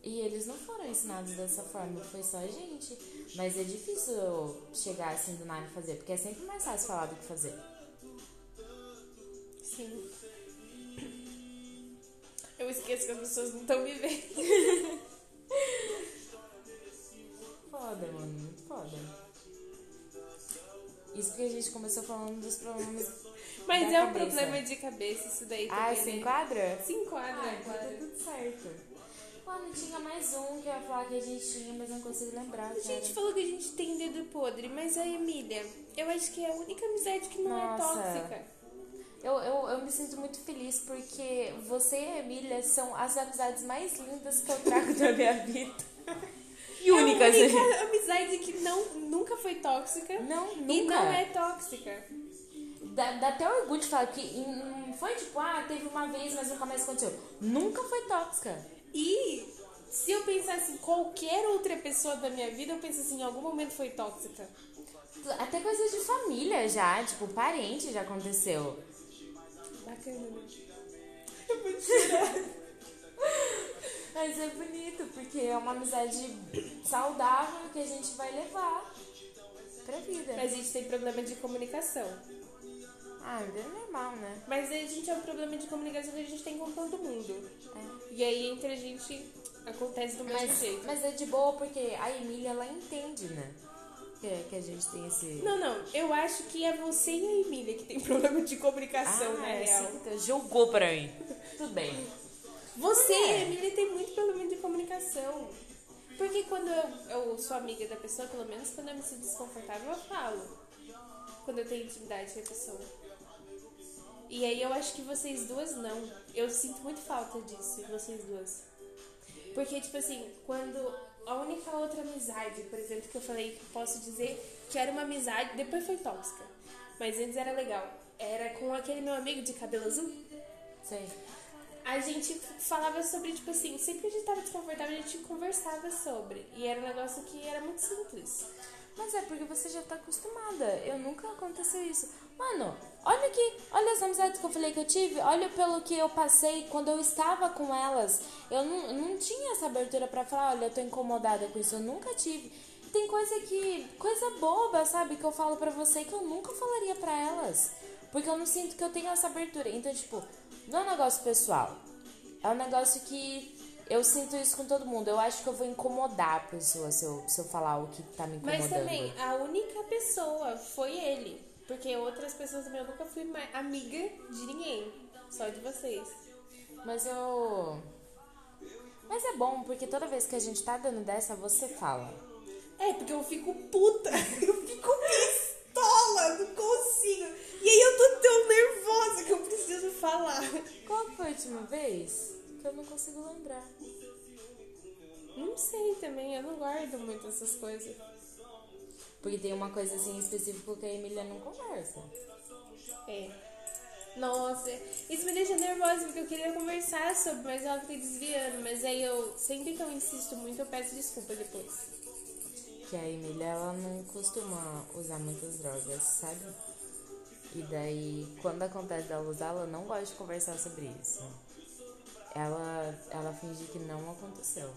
E eles não foram ensinados dessa forma, foi só a gente. Mas é difícil chegar assim do nada e fazer, porque é sempre mais fácil falar do que fazer. Sim. Eu esqueço que as pessoas não estão me vendo. Foda, mano, muito foda. Isso porque a gente começou falando dos problemas. Mas Da é um cabeça. problema de cabeça isso daí Ah, também, se né? enquadra? Se enquadra, Ah, então tá enquadra. tudo certo. Mano, tinha mais um que eu ia falar que a gente tinha, mas não consigo lembrar. A gente falou que a gente tem dedo podre, mas a Emília, eu acho que é a única amizade que não Nossa. é tóxica. Eu, eu, eu me sinto muito feliz porque você e a Emília são as amizades mais lindas que eu trago da minha vida. [laughs] E únicas, É a né? única amizade que não, nunca foi tóxica Não, e nunca. não é tóxica. Dá, dá até orgulho de falar que não foi tipo, ah, teve uma vez, mas nunca mais aconteceu. Nunca foi tóxica. E se eu pensasse em qualquer outra pessoa da minha vida, eu penso assim, em algum momento foi tóxica. Até coisas de família já, tipo, parente já aconteceu. Bacana, [laughs] né? Mas é bonito, porque é uma amizade saudável que a gente vai levar pra vida. Mas a gente tem problema de comunicação. Ah, é normal, né? Mas a gente é um problema de comunicação que a gente tem com todo mundo. E aí entre a gente acontece do mesmo Mas, jeito. mas é de boa porque a Emília, ela entende, né? Que, que a gente tem esse... Não, não. Eu acho que é você e a Emília que tem [laughs] problema de comunicação, ah, na é real. assim jogou pra mim. Tudo bem. Você É. e a Emília tem muito problema de comunicação. Porque quando eu, eu sou amiga da pessoa, pelo menos quando eu me sinto desconfortável, eu falo. Quando eu tenho intimidade com a pessoa. E aí eu acho que vocês duas não. Eu sinto muito falta disso, vocês duas. Porque, tipo assim, quando a única outra amizade, por exemplo, que eu falei que posso dizer que era uma amizade, depois foi tóxica. Mas antes era legal. Era com aquele meu amigo de cabelo azul. Sei. A gente falava sobre, tipo assim, sempre que a gente tava desconfortável, a gente conversava sobre. E era um negócio que era muito simples. Mas é porque você já tá acostumada. Eu nunca aconteceu isso. Mano, olha aqui, olha as amizades que eu falei que eu tive, olha pelo que eu passei quando eu estava com elas. Eu não, não tinha essa abertura pra falar, olha, eu tô incomodada com isso. Eu nunca tive. Tem coisa que. coisa boba, sabe? Que eu falo pra você que eu nunca falaria pra elas. Porque eu não sinto que eu tenho essa abertura. Então, tipo, não é um negócio pessoal. É um negócio que eu sinto isso com todo mundo. Eu acho que eu vou incomodar a pessoa se eu, se eu falar o que tá me incomodando. Mas também, a única pessoa foi ele. Porque outras pessoas também eu nunca fui amiga de ninguém. Só de vocês. Mas eu. Mas é bom, porque toda vez que a gente tá dando dessa, você fala. É, porque eu fico puta. [laughs] Eu fico pistola, não consigo. E aí eu tô tão nervosa que eu preciso falar. Qual foi a última vez? Que eu não consigo lembrar. Não sei também, eu não guardo muito essas coisas. Porque tem uma coisa assim específica que a Emília não conversa. É. Nossa, isso me deixa nervosa porque eu queria conversar sobre, mas ela fica desviando. Mas aí eu, sempre que eu insisto muito, eu peço desculpa depois. Que a Emília, ela não costuma usar muitas drogas, sabe? E daí, quando acontece dela usar, ela não gosta de conversar sobre isso. Ela, ela finge que não aconteceu.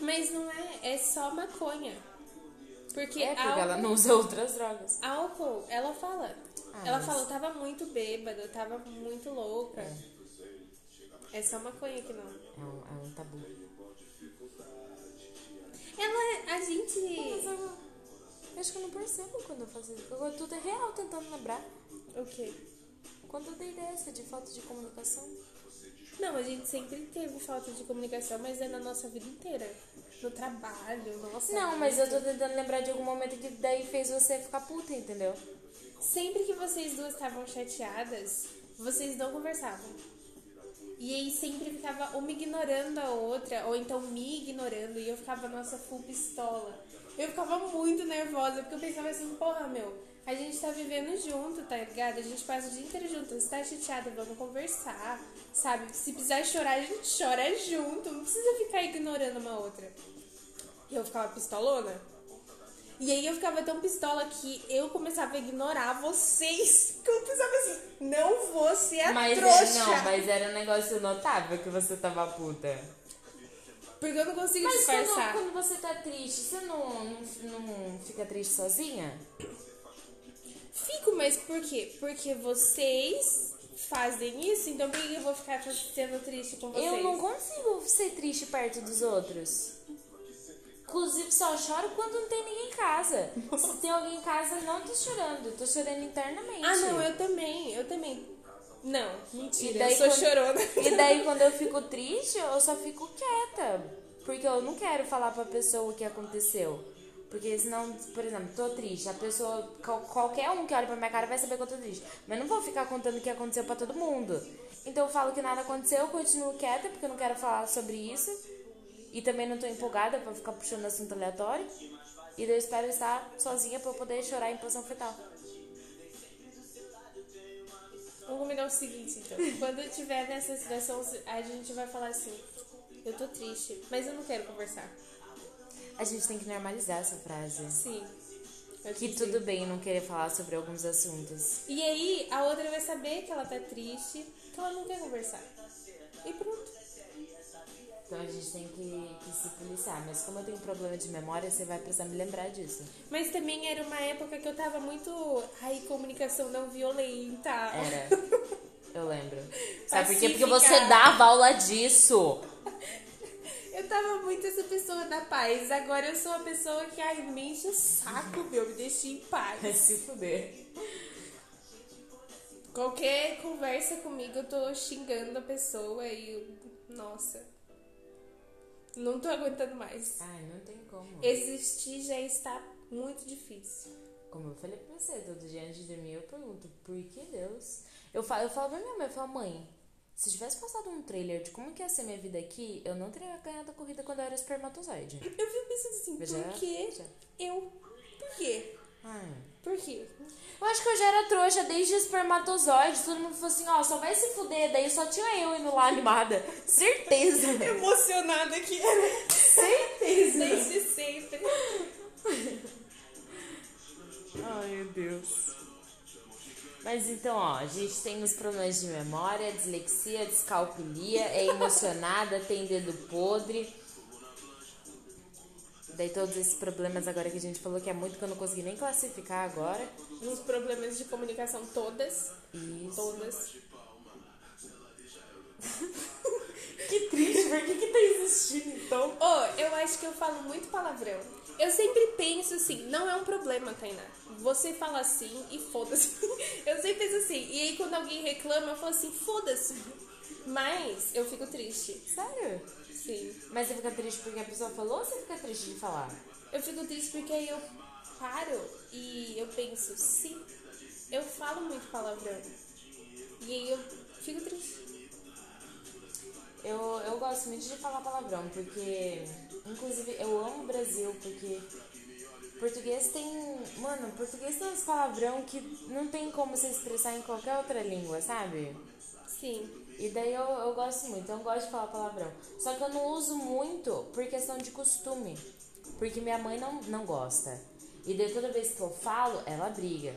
Mas não é, é só maconha. Porque, É, porque álcool, ela não usa outras drogas. álcool, ela fala. Ah, ela mas- fala, eu tava muito bêbada, eu tava muito louca. É, só maconha que não. É um, é um tabu. Ela, a gente. Mas eu, eu acho que eu não percebo quando eu faço isso. Eu tudo é real tentando lembrar. O quê? Quando eu dei dessa de falta de comunicação? Não, a gente sempre teve falta de comunicação, mas é na nossa vida inteira. No trabalho, nossa. Não, mas eu tô tentando lembrar de algum momento que daí fez você ficar puta, entendeu? Sempre que vocês duas estavam chateadas, vocês não conversavam. E aí sempre ficava uma ignorando a outra, ou então me ignorando, e eu ficava, nossa, full pistola. Eu ficava muito nervosa, porque eu pensava assim, porra, meu, a gente tá vivendo junto, tá ligado? A gente passa o dia inteiro junto. Você tá chateada, vamos conversar, sabe? Se precisar chorar, a gente chora junto. Não precisa ficar ignorando uma outra. E eu ficava pistolona. E aí eu ficava tão pistola que eu começava a ignorar vocês. [laughs] Que eu pensava assim, não vou ser a Mas trouxa. era, não, mas era um negócio notável que você tava puta. Porque eu não consigo Mas quando, disfarçar. quando você tá triste, você não, não, não fica triste sozinha? Fico, mas por quê? Porque vocês fazem isso, então por que eu vou ficar sendo triste com vocês? Eu não consigo ser triste perto dos outros. Inclusive, só choro quando não tem ninguém em casa. Se tem alguém em casa, não tô chorando. Tô chorando internamente. Ah, não, eu também, eu também. Não, mentira, E daí eu sou quando- chorona. E daí, quando eu [laughs] fico triste, eu só fico quieta. Porque eu não quero falar pra pessoa o que aconteceu. Porque senão, por exemplo, tô triste. A pessoa, qual- qualquer um que olha pra minha cara vai saber que eu tô triste. Mas não vou ficar contando o que aconteceu pra todo mundo. Então eu falo que nada aconteceu, eu continuo quieta, porque eu não quero falar sobre isso. E também não tô empolgada pra ficar puxando assunto aleatório. E eu espero estar sozinha pra eu poder chorar em posição fetal. Vamos combinar o seguinte, então. [laughs] Quando eu estiver nessa situação, a gente vai falar assim: eu tô triste, mas eu não quero conversar. A gente tem que normalizar essa frase. Sim. eu Que tudo bem não querer falar sobre alguns assuntos. E aí, a outra vai saber que ela tá triste, que ela não quer conversar. E pronto. Então a gente tem que, que se policiar. Mas como eu tenho problema de memória, você vai precisar me lembrar disso. Mas também era uma época que eu tava muito. Ai, comunicação não violenta. Era. [laughs] Eu lembro. Sabe por quê? Porque você dava aula disso. [laughs] Eu tava muito essa pessoa da paz. Agora eu sou uma pessoa que, ai, me enche o saco, meu, me deixa em paz. [laughs] se fuder. Qualquer conversa comigo, eu tô xingando a pessoa e. eu- Nossa. Não tô aguentando mais. Ai, não tem como. Existir já está muito difícil. Como eu falei pra você, todo dia antes de dormir eu pergunto, por que Deus? Eu falo, eu falo pra minha mãe, eu falo, mãe, se tivesse passado um trailer de como que ia ser minha vida aqui, eu não teria ganhado a corrida quando eu era espermatozoide. [laughs] Eu fico pensando assim, Veja, por que eu? Por quê? Ai. Por quê? Eu acho que eu já era trouxa desde espermatozoide. Todo mundo falou assim, ó, só vai se fuder. Daí só tinha eu indo lá animada. Certeza. [laughs] Emocionada que era. Certeza. Desde sempre. Ai, meu Deus. Mas então, ó, a gente tem os problemas de memória, dislexia, descalculia, é emocionada, [laughs] tem dedo podre. Daí todos esses problemas agora que a gente falou que é muito que eu não consegui nem classificar agora. Uns problemas de comunicação todas. Isso. Todas. [laughs] Que triste, por que que tá existindo então? Oh, eu acho que eu falo muito palavrão. Eu sempre penso assim, não é um problema, Tainá. Você fala assim e foda-se. [laughs] Eu sempre penso assim. E aí quando alguém reclama, eu falo assim, foda-se. Mas eu fico triste. Sério? Sim. Mas você fica triste porque a pessoa falou ou você fica triste de falar? Eu fico triste porque aí eu paro e eu penso, sim, eu falo muito palavrão. E aí eu fico triste. Eu, eu gosto muito de falar palavrão, porque, inclusive, eu amo o Brasil, porque português tem. Mano, português tem uns palavrão que não tem como se expressar em qualquer outra língua, sabe? Sim. E daí eu, eu gosto muito, eu gosto de falar palavrão. Só que eu não uso muito por questão de costume. Porque minha mãe não, não gosta. E daí toda vez que eu falo, ela briga.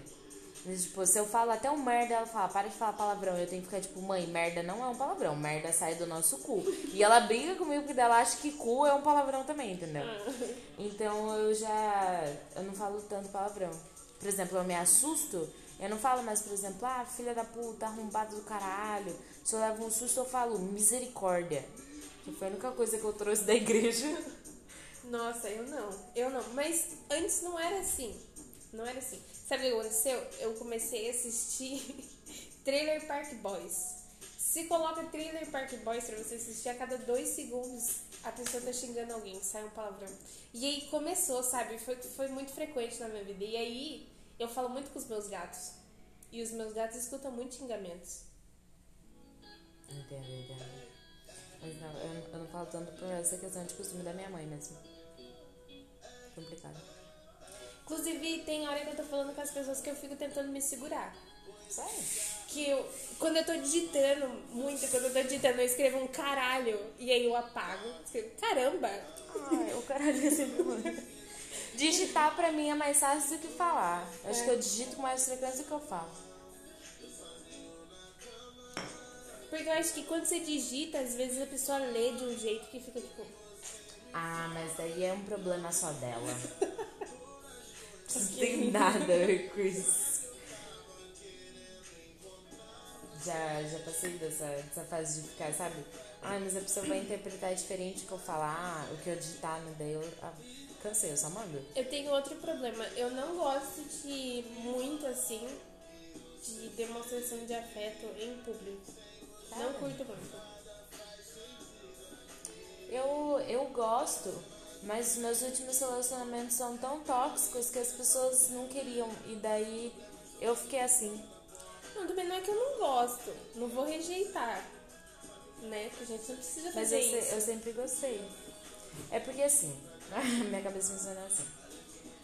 Mas, tipo, se eu falo até um merda, ela fala, para de falar palavrão. Eu tenho que ficar tipo, mãe, merda não é um palavrão, merda sai do nosso cu. E ela briga comigo porque ela acha que cu é um palavrão também, entendeu? [laughs] Então eu já. Eu não falo tanto palavrão. Por exemplo, eu me assusto, eu não falo mais, por exemplo, ah, filha da puta, arrombado do caralho. Se eu levo um susto, eu falo misericórdia. Que foi a única coisa que eu trouxe da igreja. Nossa, eu não. Eu não. Mas antes não era assim. Não era assim. Sabe o que aconteceu? Eu comecei a assistir [laughs] Trailer Park Boys. Se coloca Trailer Park Boys pra você assistir a cada dois segundos, a pessoa tá xingando alguém, sai um palavrão. E aí começou, sabe? Foi, foi muito frequente na minha vida. E aí eu falo muito com os meus gatos. E os meus gatos escutam muito xingamentos. Entendo, entendo. Mas não, eu, eu não falo tanto por essa questão de costume da minha mãe mesmo. Complicado. Inclusive, tem hora que eu tô falando com as pessoas que eu fico tentando me segurar. Sério? Que eu, quando eu tô digitando muito, quando eu tô digitando, eu escrevo um caralho e aí eu apago. Escrevo, caramba! Ai, o caralho é sempre bom. Digitar pra mim é mais fácil do que falar. Acho É. que eu digito com mais frequência do que eu falo. Porque eu acho que quando você digita, às vezes a pessoa lê de um jeito que fica tipo. Ah, mas daí é um problema só dela. [laughs] Não tem nada a ver com isso. Já, já passei dessa, dessa fase de ficar, sabe? Ai, mas a pessoa vai interpretar diferente o que eu falar, o que eu digitar no daí eu ah, cansei, eu só mando. Eu tenho outro problema. Eu não gosto de muito assim de demonstração de afeto em público. Não curto muito. Eu, eu gosto, mas meus últimos relacionamentos são tão tóxicos que as pessoas não queriam. E daí eu fiquei assim. Não, também não é que eu não gosto. Não vou rejeitar. Né? Porque a gente não precisa Mas fazer eu, se- isso. eu sempre gostei. É porque assim, [laughs] minha cabeça funciona assim.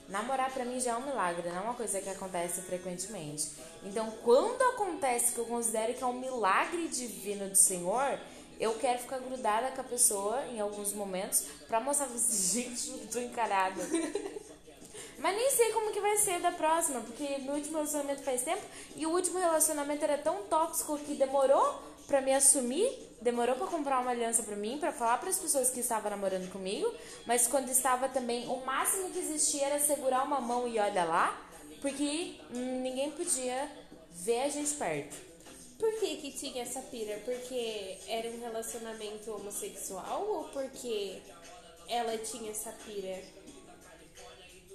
Namorar pra mim já é um milagre, não é uma coisa que acontece frequentemente. Então, quando acontece que eu considero que é um milagre divino do Senhor, eu quero ficar grudada com a pessoa em alguns momentos pra mostrar pra vocês, [laughs] gente, eu tô encarada. Mas nem sei como que vai ser da próxima, porque meu último relacionamento faz tempo e o último relacionamento era tão tóxico que demorou pra me assumir, demorou pra comprar uma aliança pra mim, pra falar pras pessoas que estavam namorando comigo, mas quando estava também, o máximo que existia era segurar uma mão e olha lá, porque hum, ninguém podia ver a gente perto. Por que que tinha essa pira? Porque era um relacionamento homossexual ou porque ela tinha essa pira?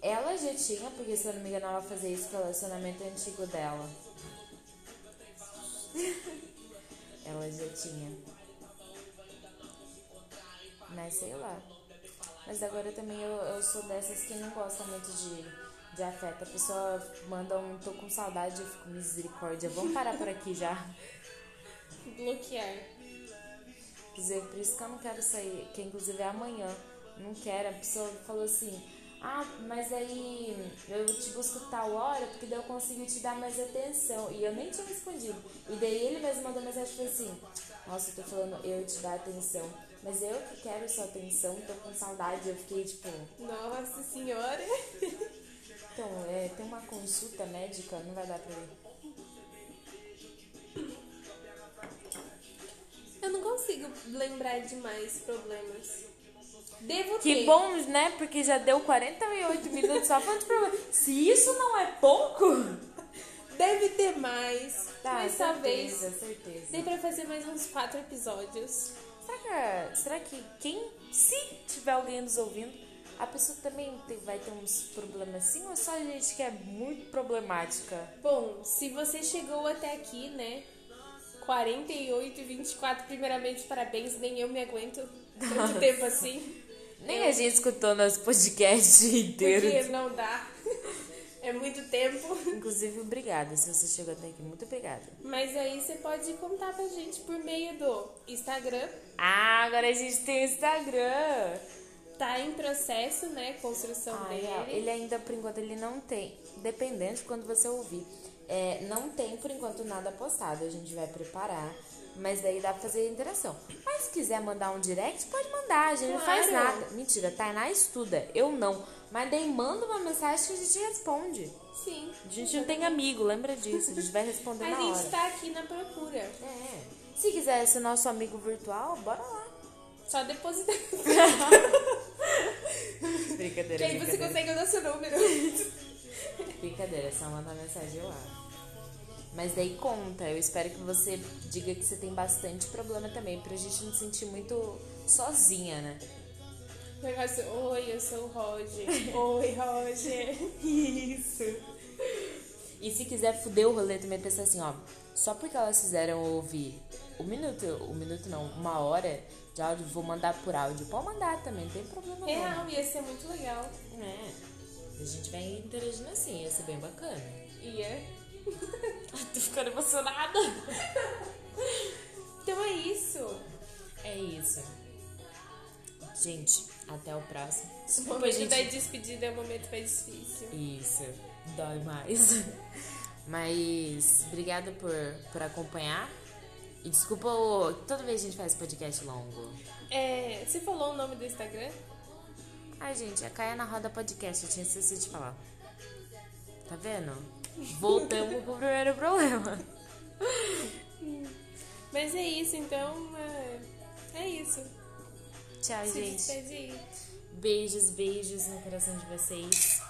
Ela já tinha, porque se eu não me engano, ela fazia isso com o relacionamento antigo dela. [laughs] ela já tinha. Mas sei lá. Mas agora também eu, eu sou dessas que não gostam muito de, de afeto. A pessoa manda um tô com saudade, eu fico misericórdia. Vamos parar por aqui já. Bloquear. Inclusive, por isso que eu não quero sair, que inclusive é amanhã. Não quero. A pessoa falou assim: Ah, mas aí eu te busco tal hora, porque daí eu consigo te dar mais atenção. E eu nem tinha respondido. E daí ele mesmo mandou mensagem e assim: Nossa, eu tô falando eu te dar atenção. Mas eu que quero sua atenção, tô com saudade. Eu fiquei tipo: Nossa senhora! [laughs] Então, é, tem uma consulta médica, não vai dar pra ir. Eu não consigo lembrar de mais problemas. Devo Que ter. bom, né? Porque já deu 48 [laughs] minutos só falando de problema. Se isso não é pouco. Deve ter mais. Tá, mas talvez certeza, certeza. dê pra fazer mais uns quatro episódios. Será que, será que quem, se tiver alguém nos ouvindo, a pessoa também tem- vai ter uns problemas assim ou só a gente que é muito problemática? Bom, se você chegou até aqui, né? 48 e 24, primeiramente, parabéns. Nem eu me aguento tanto tempo assim. Nem a gente escutou nosso podcast [laughs] inteiro. Porque não dá. [laughs] É muito tempo. Inclusive, obrigada se você chegou até aqui. Muito obrigada. Mas aí você pode contar pra gente por meio do Instagram. Ah, agora a gente tem o Instagram. Tá em processo, né? Construção Ah, dele. real. Ele ainda, por enquanto, ele não tem. Dependendo de quando você ouvir. É, não tem, por enquanto, nada postado. A gente vai preparar. Mas daí dá pra fazer interação. Mas se quiser mandar um direct, pode mandar. A gente não faz Claro. nada. Mentira, Tainá estuda. Eu não. Mas daí manda uma mensagem que a gente responde. Sim. A gente não tem amigo, lembra disso. A gente vai responder [laughs] A na gente hora. tá aqui na procura. É. Se quiser ser nosso amigo virtual, bora lá. Só depositar. [laughs] Brincadeira, que aí você brincadeira. consegue o nosso número. Brincadeira, é só mandar mensagem lá. Mas daí conta, eu espero que você diga que você tem bastante problema também, pra gente não se sentir muito sozinha, né? Negócio, oi, eu sou o Roger. [laughs] Oi, Roger. Isso. E se quiser fuder o rolê também, pensa assim, ó. Só porque elas fizeram ouvir um minuto, um minuto não, uma hora de áudio, vou mandar por áudio. Pode mandar também, não tem problema Real, ia ser muito legal. não. É. A gente vai interagindo assim, ia ser bem bacana. Ia. [laughs] Tô ficando emocionada. [laughs] Então é isso. É isso. Gente, até o próximo. O Desculpa, momento gente. da despedida é o momento mais difícil. Isso, dói mais. [laughs] Mas obrigada por, por acompanhar. E desculpa o, toda vez a gente faz podcast longo. É, você falou o nome do Instagram? Ai, gente, a Caia na Roda Podcast, eu tinha esquecido de falar. Tá vendo? Voltamos pro primeiro problema. [laughs] Mas é isso, então. É, é isso. Tchau, Se gente. despede. Beijos, beijos no coração de vocês.